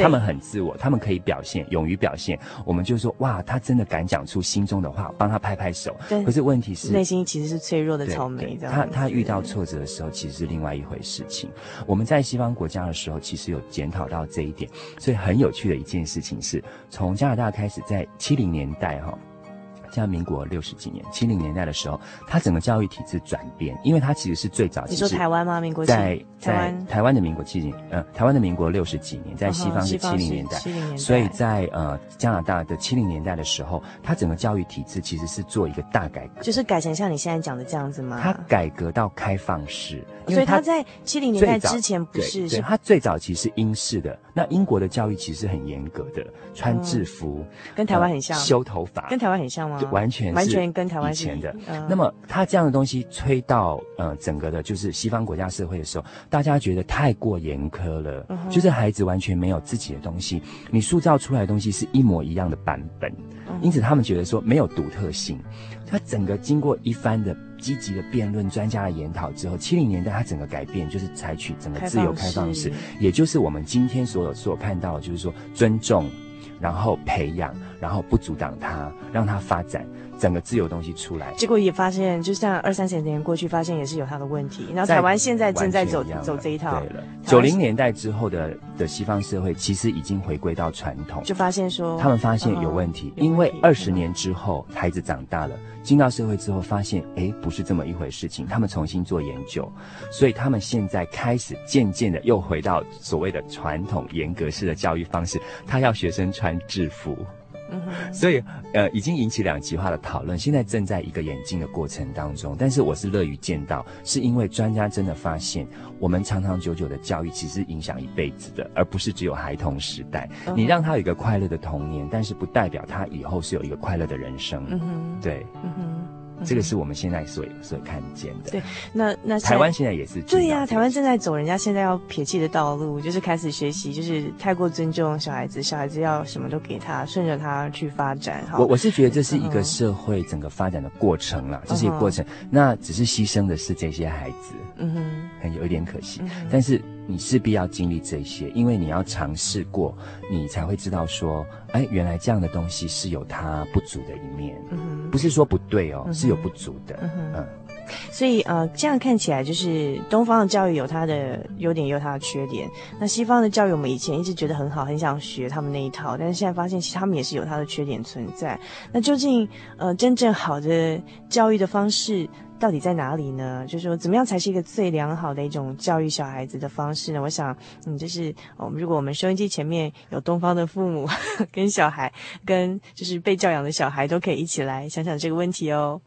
他们很自我，他们可以表现，勇于表现。我们就说哇，他真的敢讲出心中的话，帮他拍拍手。可是问题是，内心其实是脆弱的草莓。他他遇到挫折的时候，其实是另外一回事情。我们在西方国家的时候，其实有检讨到这一点。所以很有趣的一件事情是，从加拿大开始，在七零年代哈。像民国六十几年、七零年代的时候，它整个教育体制转变，因为它其实是最早。你说台湾吗？民国在在台湾的民国七零，呃，台湾的民国六十几年，在西方是七零年代。七零年代。所以在呃加拿大的七零年代的时候，它整个教育体制其实是做一个大改革，就是改成像你现在讲的这样子吗？它改革到开放式，所以它在七零年代之前不是。对，它最早其实是英式的。那英国的教育其实很严格的，穿制服，跟台湾很像，修头发，跟台湾很像吗？完全完全跟台湾以前的。那么他这样的东西吹到呃整个的，就是西方国家社会的时候，大家觉得太过严苛了，就是孩子完全没有自己的东西，你塑造出来的东西是一模一样的版本，因此他们觉得说没有独特性。他整个经过一番的积极的辩论、专家的研讨之后，七零年代他整个改变就是采取整个自由开放式，也就是我们今天所有所看到的，就是说尊重，然后培养，然后不阻挡他，让他发展。整个自由东西出来，结果也发现，就像二三十年过去，发现也是有它的问题。然后台湾现在正在走走这一套。对了，九零年代之后的的西方社会，其实已经回归到传统，就发现说他们发现有问题，因为二十年之后孩子长大了，进到社会之后，发现哎不是这么一回事情，他们重新做研究，所以他们现在开始渐渐的又回到所谓的传统严格式的教育方式，他要学生穿制服。嗯，所以呃，已经引起两极化的讨论，现在正在一个演进的过程当中。但是我是乐于见到，是因为专家真的发现，我们长长久久的教育其实影响一辈子的，而不是只有孩童时代。你让他有一个快乐的童年，但是不代表他以后是有一个快乐的人生。嗯哼，对，嗯哼。这个是我们现在所所看见的。对，那那台湾现在也是。对呀，台湾正在走人家现在要撇弃的道路，就是开始学习，就是太过尊重小孩子，小孩子要什么都给他，顺着他去发展。我我是觉得这是一个社会整个发展的过程啦，这是一个过程。那只是牺牲的是这些孩子，嗯哼，很有一点可惜，但是。你势必要经历这些，因为你要尝试过，你才会知道说，哎，原来这样的东西是有它不足的一面，嗯，不是说不对哦，嗯，是有不足的，嗯，嗯，所以呃，这样看起来就是东方的教育有它的优点，也有它的缺点。那西方的教育，我们以前一直觉得很好，很想学他们那一套，但是现在发现，其实他们也是有它的缺点存在。那究竟呃，真正好的教育的方式，到底在哪里呢？就是说，怎么样才是一个最良好的一种教育小孩子的方式呢？我想，嗯，就是我们如果我们收音机前面有东方的父母 跟小孩，跟就是被教养的小孩，都可以一起来想想这个问题哦。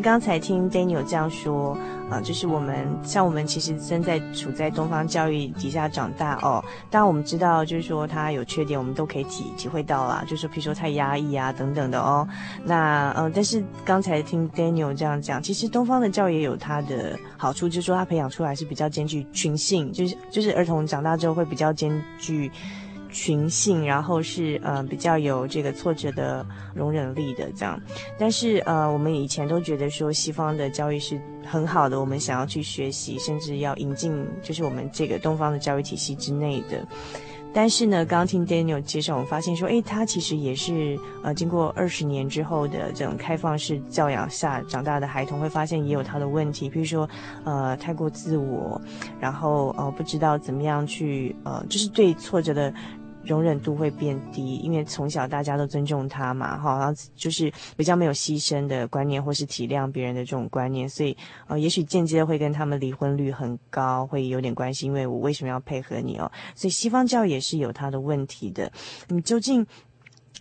刚才听 Daniel 这样说，啊、就是我们像我们其实正在处在东方教育底下长大哦。当然我们知道，就是说他有缺点，我们都可以体体会到啦。就是说，比如说太压抑啊等等的哦。那嗯、呃，但是刚才听 Daniel 这样讲，其实东方的教育也有它的好处，就是说他培养出来是比较兼具群性，就是就是儿童长大之后会比较兼具。群性，然后是呃比较有这个挫折的容忍力的这样，但是呃我们以前都觉得说西方的教育是很好的，我们想要去学习，甚至要引进就是我们这个东方的教育体系之内的。但是呢，刚听 Daniel 介绍，我们发现说，诶，他其实也是呃，经过二十年之后的这种开放式教养下长大的孩童，会发现也有他的问题，比如说呃，太过自我，然后呃，不知道怎么样去呃，就是对挫折的。容忍度会变低，因为从小大家都尊重他嘛，哈，然后就是比较没有牺牲的观念，或是体谅别人的这种观念，所以呃，也许间接会跟他们离婚率很高会有点关系，因为我为什么要配合你哦？所以西方教育也是有它的问题的，你究竟？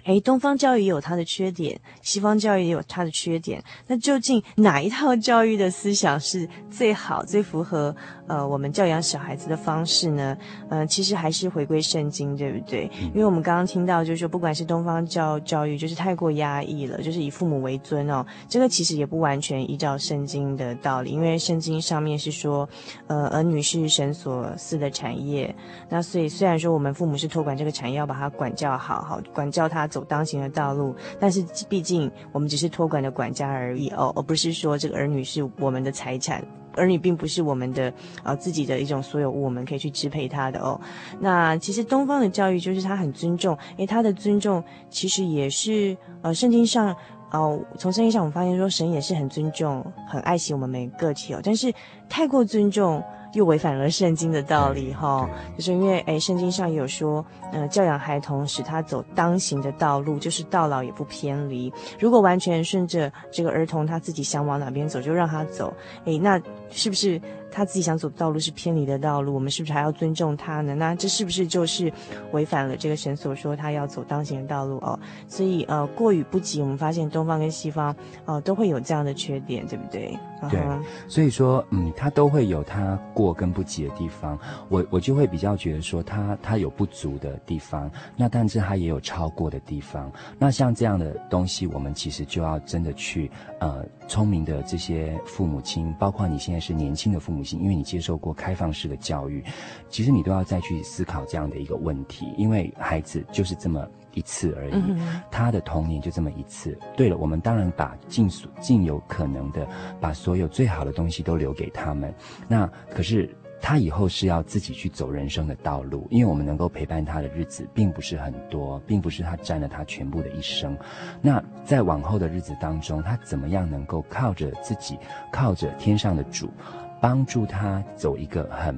诶，东方教育也有它的缺点，西方教育也有它的缺点。那究竟哪一套教育的思想是最好、最符合呃我们教养小孩子的方式呢？呃，其实还是回归圣经，对不对？因为我们刚刚听到，就是说，不管是东方教教育，就是太过压抑了，就是以父母为尊哦。这个其实也不完全依照圣经的道理，因为圣经上面是说，呃，儿女是神所赐的产业。那所以虽然说我们父母是托管这个产业，要把它管教好，好管教他。走当行的道路，但是毕竟我们只是托管的管家而已哦，而不是说这个儿女是我们的财产，儿女并不是我们的呃自己的一种所有物，我们可以去支配他的哦。那其实东方的教育就是他很尊重，因为，他的尊重其实也是呃圣经上哦，从圣经上我们发现说神也是很尊重、很爱惜我们每个个体哦，但是太过尊重。又违反了圣经的道理，哈，就是因为，诶，圣经上有说，呃，教养孩童，使他走当行的道路，就是到老也不偏离。如果完全顺着这个儿童他自己想往哪边走，就让他走，诶，那是不是？他自己想走的道路是偏离的道路，我们是不是还要尊重他呢？那这是不是就是违反了这个神所说他要走当行的道路哦？所以呃，过与不及，我们发现东方跟西方呃都会有这样的缺点，对不对？对，所以说嗯，他都会有他过跟不及的地方。我我就会比较觉得说他他有不足的地方，那但是他也有超过的地方。那像这样的东西，我们其实就要真的去呃，聪明的这些父母亲，包括你现在是年轻的父母。因为你接受过开放式的教育，其实你都要再去思考这样的一个问题。因为孩子就是这么一次而已，他的童年就这么一次。对了，我们当然把尽所尽有可能的把所有最好的东西都留给他们。那可是他以后是要自己去走人生的道路，因为我们能够陪伴他的日子并不是很多，并不是他占了他全部的一生。那在往后的日子当中，他怎么样能够靠着自己，靠着天上的主？帮助他走一个很，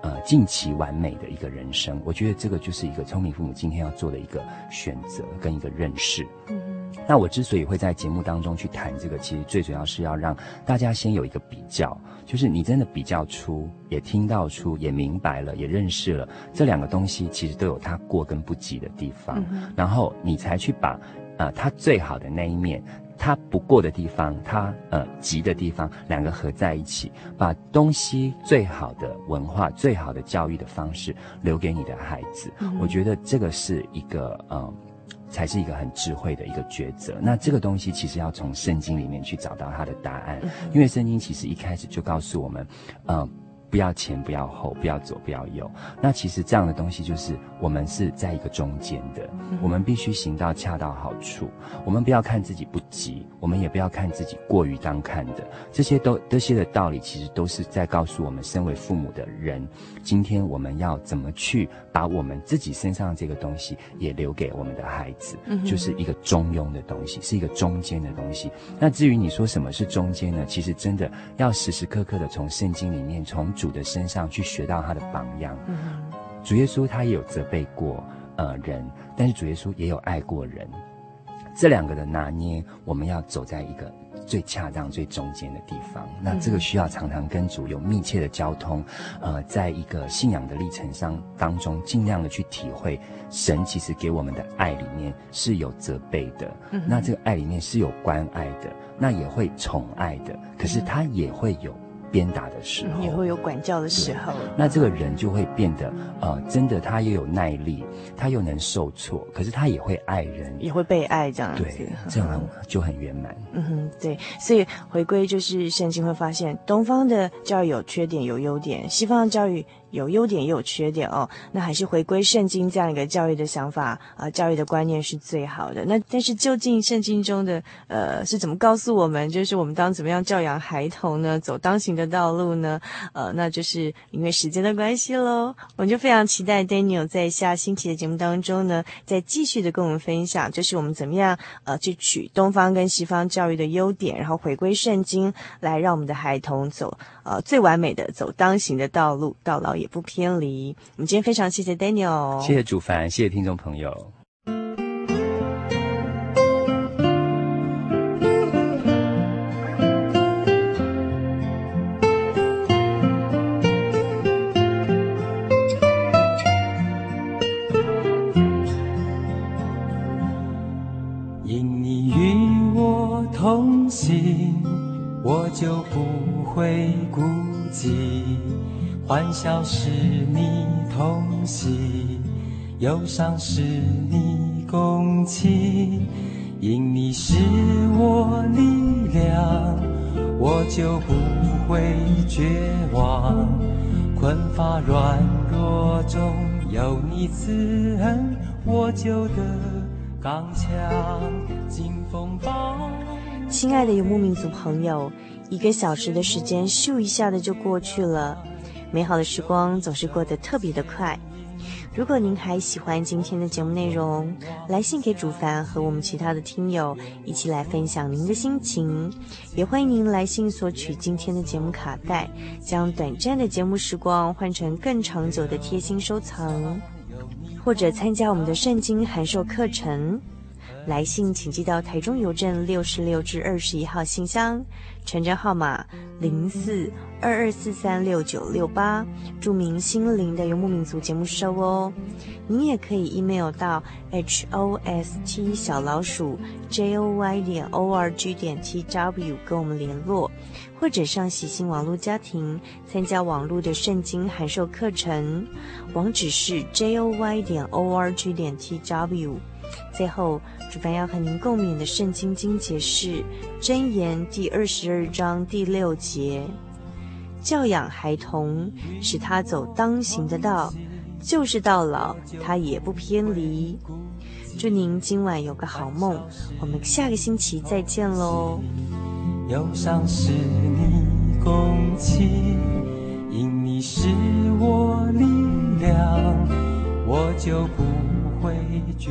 呃，尽其完美的一个人生，我觉得这个就是一个聪明父母今天要做的一个选择跟一个认识。嗯，那我之所以会在节目当中去谈这个，其实最主要是要让大家先有一个比较，就是你真的比较出，也听到出，也明白了，也认识了这两个东西，其实都有它过跟不及的地方，嗯，然后你才去把，呃，它最好的那一面。他不过的地方，他呃急的地方，两个合在一起，把东西最好的文化、最好的教育的方式留给你的孩子。嗯、我觉得这个是一个呃，才是一个很智慧的一个抉择。那这个东西其实要从圣经里面去找到它的答案，嗯、因为圣经其实一开始就告诉我们，嗯、呃。不要前，不要后，不要左，不要右。那其实这样的东西就是我们是在一个中间的，我们必须行到恰到好处。我们不要看自己不急，我们也不要看自己过于当看的。这些都这些的道理，其实都是在告诉我们，身为父母的人，今天我们要怎么去把我们自己身上这个东西也留给我们的孩子，就是一个中庸的东西，是一个中间的东西。那至于你说什么是中间呢？其实真的要时时刻刻的从圣经里面从。主的身上去学到他的榜样。主耶稣他也有责备过呃人，但是主耶稣也有爱过人。这两个的拿捏，我们要走在一个最恰当、最中间的地方。那这个需要常常跟主有密切的交通，呃，在一个信仰的历程上当中，尽量的去体会神其实给我们的爱里面是有责备的。那这个爱里面是有关爱的，那也会宠爱的，可是他也会有。鞭打的时候，也会有管教的时候。那这个人就会变得，呃，真的，他又有耐力，他又能受挫，可是他也会爱人，也会被爱，这样子，对，这样就很圆满。嗯哼，对，所以回归就是圣经会发现，东方的教育有缺点有优点，西方的教育。有优点也有缺点哦，那还是回归圣经这样一个教育的想法啊、呃，教育的观念是最好的。那但是究竟圣经中的呃是怎么告诉我们，就是我们当怎么样教养孩童呢？走当行的道路呢？呃，那就是因为时间的关系喽。我们就非常期待 Daniel 在下星期的节目当中呢，再继续的跟我们分享，就是我们怎么样呃去取东方跟西方教育的优点，然后回归圣经，来让我们的孩童走呃最完美的走当行的道路，到老也不偏离。我们今天非常谢谢 Daniel，谢谢主凡，谢谢听众朋友。就不会孤寂，欢笑是你同喜，忧伤是你共情，因你是我力量，我就不会绝望。困乏软弱中有你慈恩，我就得刚强。经风暴，亲爱的游牧民族朋友。一个小时的时间，咻一下的就过去了。美好的时光总是过得特别的快。如果您还喜欢今天的节目内容，来信给主凡和我们其他的听友一起来分享您的心情。也欢迎您来信索取今天的节目卡带，将短暂的节目时光换成更长久的贴心收藏，或者参加我们的圣经函授课程。来信请寄到台中邮政六十六至二十一号信箱，传真号码零四二二四三六九六八，注明“心灵的游牧民族”节目收哦。您也可以 email 到 h o s t 小老鼠 j o y 点 o r g 点 t w 跟我们联络，或者上喜信网络家庭参加网络的圣经函授课程，网址是 j o y 点 o r g 点 t w。最后，主办要和您共勉的圣经经节是《箴言》第二十二章第六节：教养孩童，使他走当行的道，就是到老，他也不偏离。祝您今晚有个好梦，我们下个星期再见喽。忧伤是你共情，因你是我力量，我就不会绝